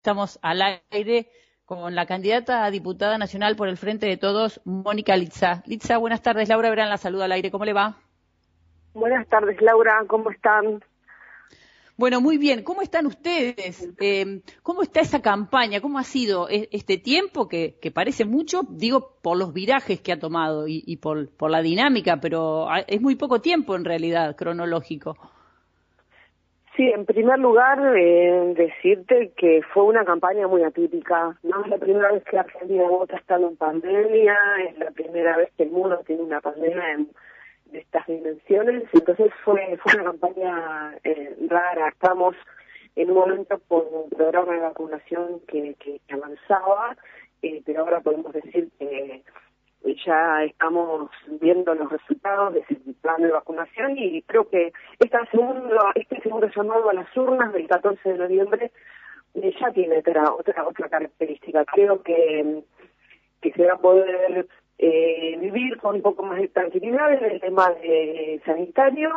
Estamos al aire con la candidata a diputada nacional por el Frente de Todos, Mónica Litza. Litza, buenas tardes. Laura Verán la saluda al aire. ¿Cómo le va? Buenas tardes, Laura. ¿Cómo están? Bueno, muy bien. ¿Cómo están ustedes? Eh, ¿Cómo está esa campaña? ¿Cómo ha sido e-, este tiempo que, parece mucho? Digo, por los virajes que ha tomado y, por, por la dinámica, pero es muy poco tiempo en realidad cronológico. Sí, en primer lugar, eh, decirte que fue una campaña muy atípica. No es la primera vez que Argentina vota estando en pandemia, es la primera vez que el mundo tiene una pandemia de estas dimensiones. Entonces fue, fue una campaña eh, rara. Estamos en un momento con un programa de vacunación que, que avanzaba, eh, pero ahora podemos decir que ya estamos viendo los resultados de ese plan de vacunación y creo que esta segundo, este segundo llamado a las urnas del 14 de noviembre eh, ya tiene otra, otra, otra característica. Creo que, que se va a poder eh, vivir con un poco más de tranquilidad en el tema de sanitario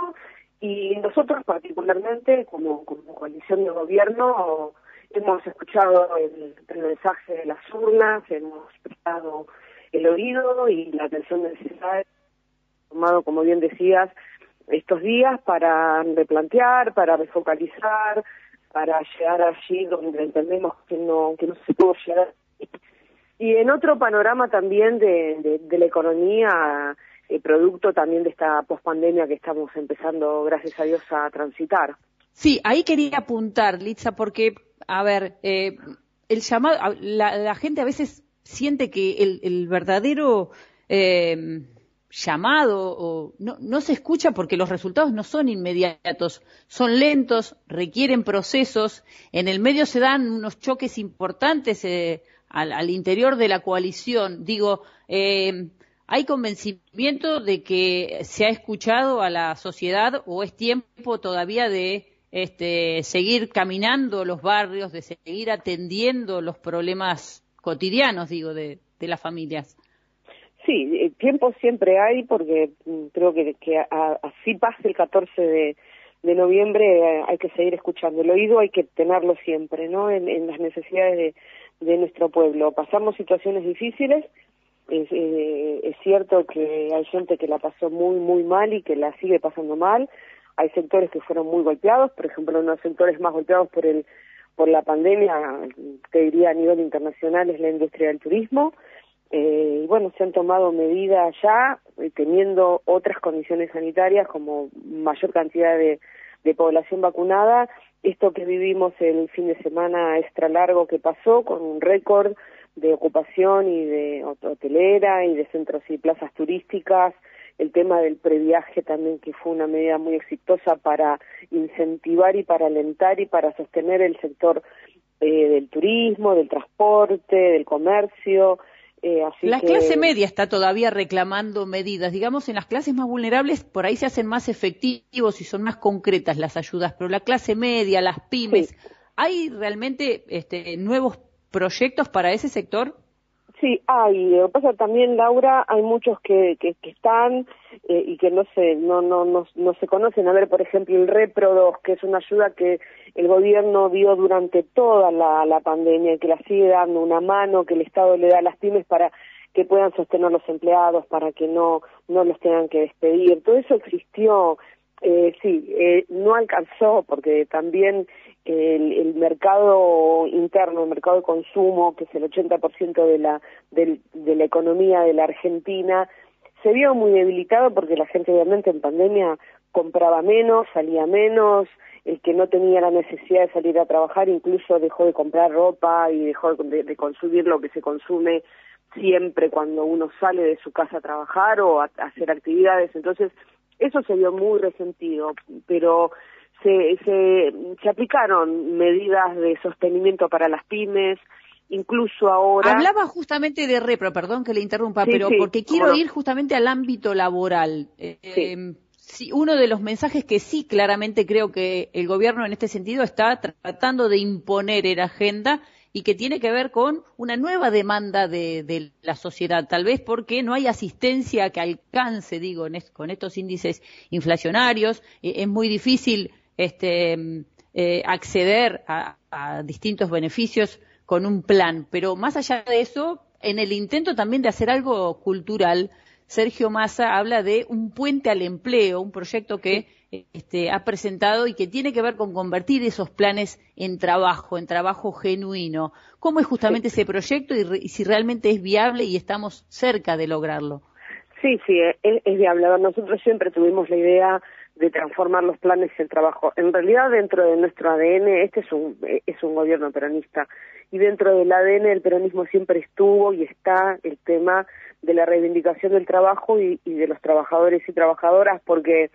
y nosotros particularmente como, como coalición de gobierno hemos escuchado el, el mensaje de las urnas, hemos prestado el oído y la atención necesaria, tomado, como bien decías, estos días para replantear, para refocalizar, para llegar allí donde entendemos que no, que no se pudo llegar. Y en otro panorama también de, de, la economía, el producto también de esta pospandemia que estamos empezando, gracias a Dios, a transitar. Sí, ahí quería apuntar, Litza, porque, a ver, eh, el llamado, la gente a veces siente que el, verdadero eh, llamado o no, no, se escucha porque los resultados no son inmediatos, son lentos, requieren procesos, en el medio se dan unos choques importantes eh, al, interior de la coalición. Digo, eh, ¿hay convencimiento de que se ha escuchado a la sociedad o es tiempo todavía de este, seguir caminando los barrios, de seguir atendiendo los problemas cotidianos, digo, de, de las familias. Sí, eh, tiempo siempre hay porque mm, creo que, que así pase el 14 de, de noviembre eh, hay que seguir escuchando. El oído hay que tenerlo siempre, ¿no? En, en las necesidades de, de, nuestro pueblo. Pasamos situaciones difíciles. Es, eh, es cierto que hay gente que la pasó muy, muy mal y que la sigue pasando mal. Hay sectores que fueron muy golpeados, por ejemplo, unos sectores más golpeados por el por la pandemia, te diría a nivel internacional, es la industria del turismo. Eh, y bueno, se han tomado medidas ya, eh, teniendo otras condiciones sanitarias como mayor cantidad de, de población vacunada. Esto que vivimos el fin de semana extra largo que pasó, con un récord de ocupación y de hotelera y de centros y plazas turísticas, el tema del previaje también que fue una medida muy exitosa para incentivar y para alentar y para sostener el sector eh, del turismo, del transporte, del comercio. Eh, la clase media está todavía reclamando medidas. Digamos, en las clases más vulnerables por ahí se hacen más efectivos y son más concretas las ayudas, pero la clase media, las pymes, ¿hay realmente este, nuevos proyectos para ese sector? Sí, hay. Lo que pasa también, Laura, hay muchos que, que, están eh, y que no se, no, no, no, no se conocen. A ver, por ejemplo, el Repro que es una ayuda que el gobierno dio durante toda la, la pandemia que la sigue dando una mano que el Estado le da a las pymes para que puedan sostener los empleados, para que no, no los tengan que despedir. Todo eso existió. Eh, sí, eh, no alcanzó porque también el, mercado interno, el mercado de consumo, que es el 80% de la, de la economía de la Argentina, se vio muy debilitado porque la gente obviamente en pandemia compraba menos, salía menos, el que no tenía la necesidad de salir a trabajar incluso dejó de comprar ropa y dejó de, consumir lo que se consume siempre cuando uno sale de su casa a trabajar o a hacer actividades. Entonces, eso se vio muy resentido, pero se, se, se aplicaron medidas de sostenimiento para las pymes, incluso ahora. Hablaba justamente de repro, perdón que le interrumpa, pero porque quiero ir justamente al ámbito laboral. Eh, em, uno de los mensajes que sí claramente creo que el gobierno en este sentido está tratando de imponer en agenda y que tiene que ver con una nueva demanda de, la sociedad, tal vez porque no hay asistencia que alcance, digo, con estos índices inflacionarios, eh, es muy difícil este, eh, acceder a, distintos beneficios con un plan. Pero más allá de eso, en el intento también de hacer algo cultural, Sergio Massa habla de un puente al empleo, un proyecto que este, ha presentado y que tiene que ver con convertir esos planes en trabajo, en trabajo genuino. ¿Cómo es justamente ese proyecto y, si realmente es viable y estamos cerca de lograrlo? Sí, sí, es, es viable. Nosotros siempre tuvimos la idea de transformar los planes en trabajo. En realidad, dentro de nuestro ADN, este es un, es un gobierno peronista, y dentro del ADN el peronismo siempre estuvo y está el tema de la reivindicación del trabajo y, de los trabajadores y trabajadoras, porque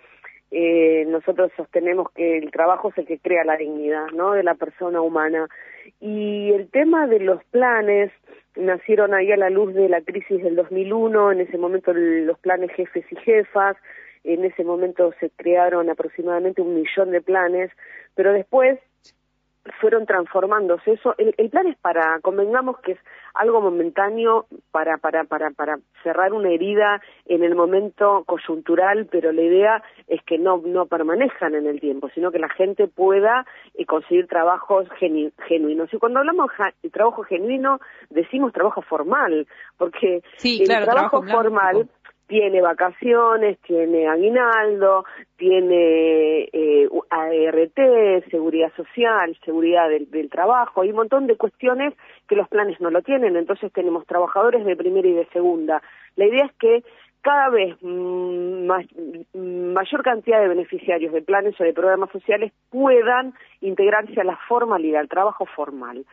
eh, nosotros sostenemos que el trabajo es el que crea la dignidad, ¿no?, de la persona humana. Y el tema de los planes nacieron ahí a la luz de la crisis del 2001, en ese momento los planes jefes y jefas, en ese momento se crearon aproximadamente un millón de planes, pero después fueron transformándose. Eso, el, plan es para, convengamos que es algo momentáneo para, para, para, para cerrar una herida en el momento coyuntural, pero la idea es que no, no permanezcan en el tiempo, sino que la gente pueda eh, conseguir trabajos genuinos. Y cuando hablamos de trabajo genuino, decimos trabajo formal, porque el trabajo formal tiene vacaciones, tiene aguinaldo, tiene eh, ART, seguridad social, seguridad del, trabajo, hay un montón de cuestiones que los planes no lo tienen, entonces tenemos trabajadores de primera y de segunda. La idea es que cada vez mm, mayor cantidad de beneficiarios de planes o de programas sociales puedan integrarse a la formalidad, al trabajo formal.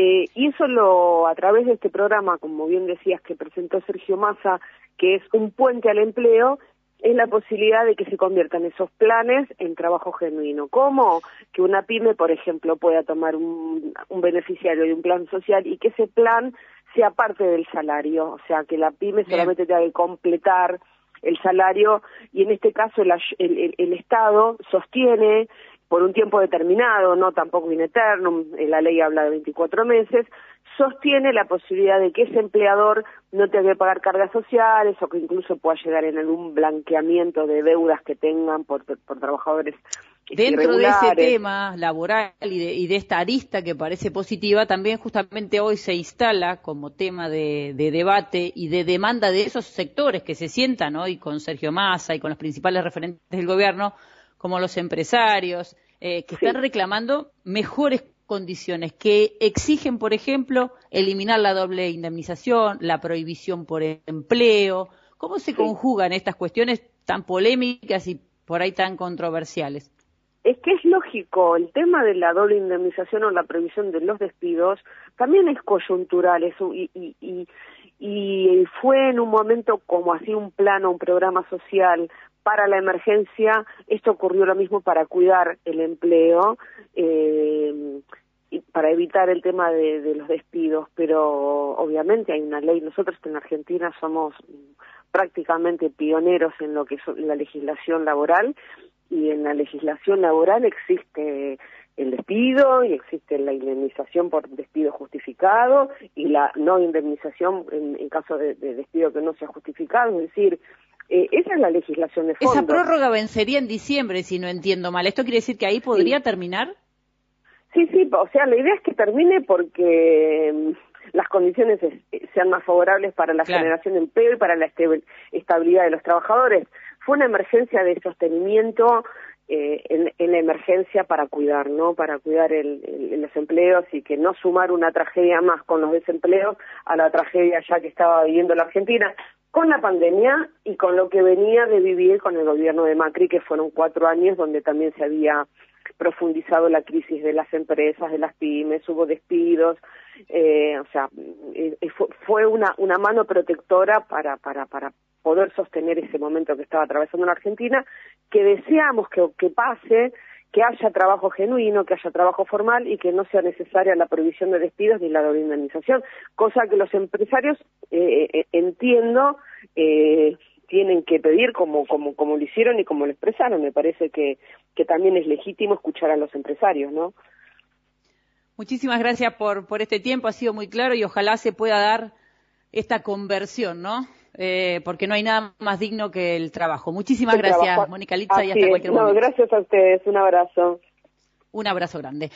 Eh, y eso lo, a través de este programa, como bien decías, que presentó Sergio Massa, que es un puente al empleo, es la posibilidad de que se conviertan esos planes en trabajo genuino. ¿Cómo? Que una pyme, por ejemplo, pueda tomar un, beneficiario de un plan social y que ese plan sea parte del salario, o sea, que la pyme solamente tenga que completar el salario y en este caso el Estado sostiene por un tiempo determinado, no tampoco in eternum, la ley habla de 24 meses, sostiene la posibilidad de que ese empleador no tenga que pagar cargas sociales o que incluso pueda llegar en algún blanqueamiento de deudas que tengan por, por trabajadores. Dentro de ese tema laboral y de, y de, esta arista que parece positiva, también justamente hoy se instala como tema de, de, debate y de demanda de esos sectores que se sientan hoy con Sergio Massa y con los principales referentes del gobierno como los empresarios, eh, que están reclamando mejores condiciones, que exigen, por ejemplo, eliminar la doble indemnización, la prohibición por empleo. ¿Cómo se conjugan estas cuestiones tan polémicas y por ahí tan controversiales? Es que es lógico, el tema de la doble indemnización o la prohibición de los despidos también es coyuntural y, y, y fue en un momento como así un plano, un programa social para la emergencia, esto ocurrió lo mismo para cuidar el empleo eh, y para evitar el tema de, los despidos, pero obviamente hay una ley, nosotros en Argentina somos prácticamente pioneros en lo que es la legislación laboral y en la legislación laboral existe el despido y existe la indemnización por despido justificado y la no indemnización en, caso de, de, despido que no sea justificado, es decir, eh, esa es la legislación de fondo. Esa prórroga vencería en diciembre, si no entiendo mal. ¿Esto quiere decir que ahí podría terminar? Sí, sí, o sea, la idea es que termine porque mm, las condiciones sean más favorables para la generación de empleo y para la estabilidad de los trabajadores. Fue una emergencia de sostenimiento eh, en, la emergencia para cuidar, ¿no? Para cuidar los empleos y que no sumar una tragedia más con los desempleos a la tragedia ya que estaba viviendo la Argentina con la pandemia y con lo que venía de vivir con el gobierno de Macri, que fueron cuatro años donde también se había profundizado la crisis de las empresas, de las pymes, hubo despidos, eh, o sea, fue una, mano protectora para, poder sostener ese momento que estaba atravesando la Argentina, que deseamos que pase, que haya trabajo genuino, que haya trabajo formal y que no sea necesaria la prohibición de despidos ni la doble indemnización, cosa que los empresarios, eh, eh, entiendo, eh, tienen que pedir como, como, como lo hicieron y como lo expresaron. Me parece que, que también es legítimo escuchar a los empresarios, ¿no? Muchísimas gracias por, por este tiempo, ha sido muy claro y ojalá se pueda dar esta conversión, ¿no? Eh, porque no hay nada más digno que el trabajo. Muchísimas gracias, Mónica Litza, y hasta cualquier momento. No, gracias a ustedes, un abrazo. Un abrazo grande.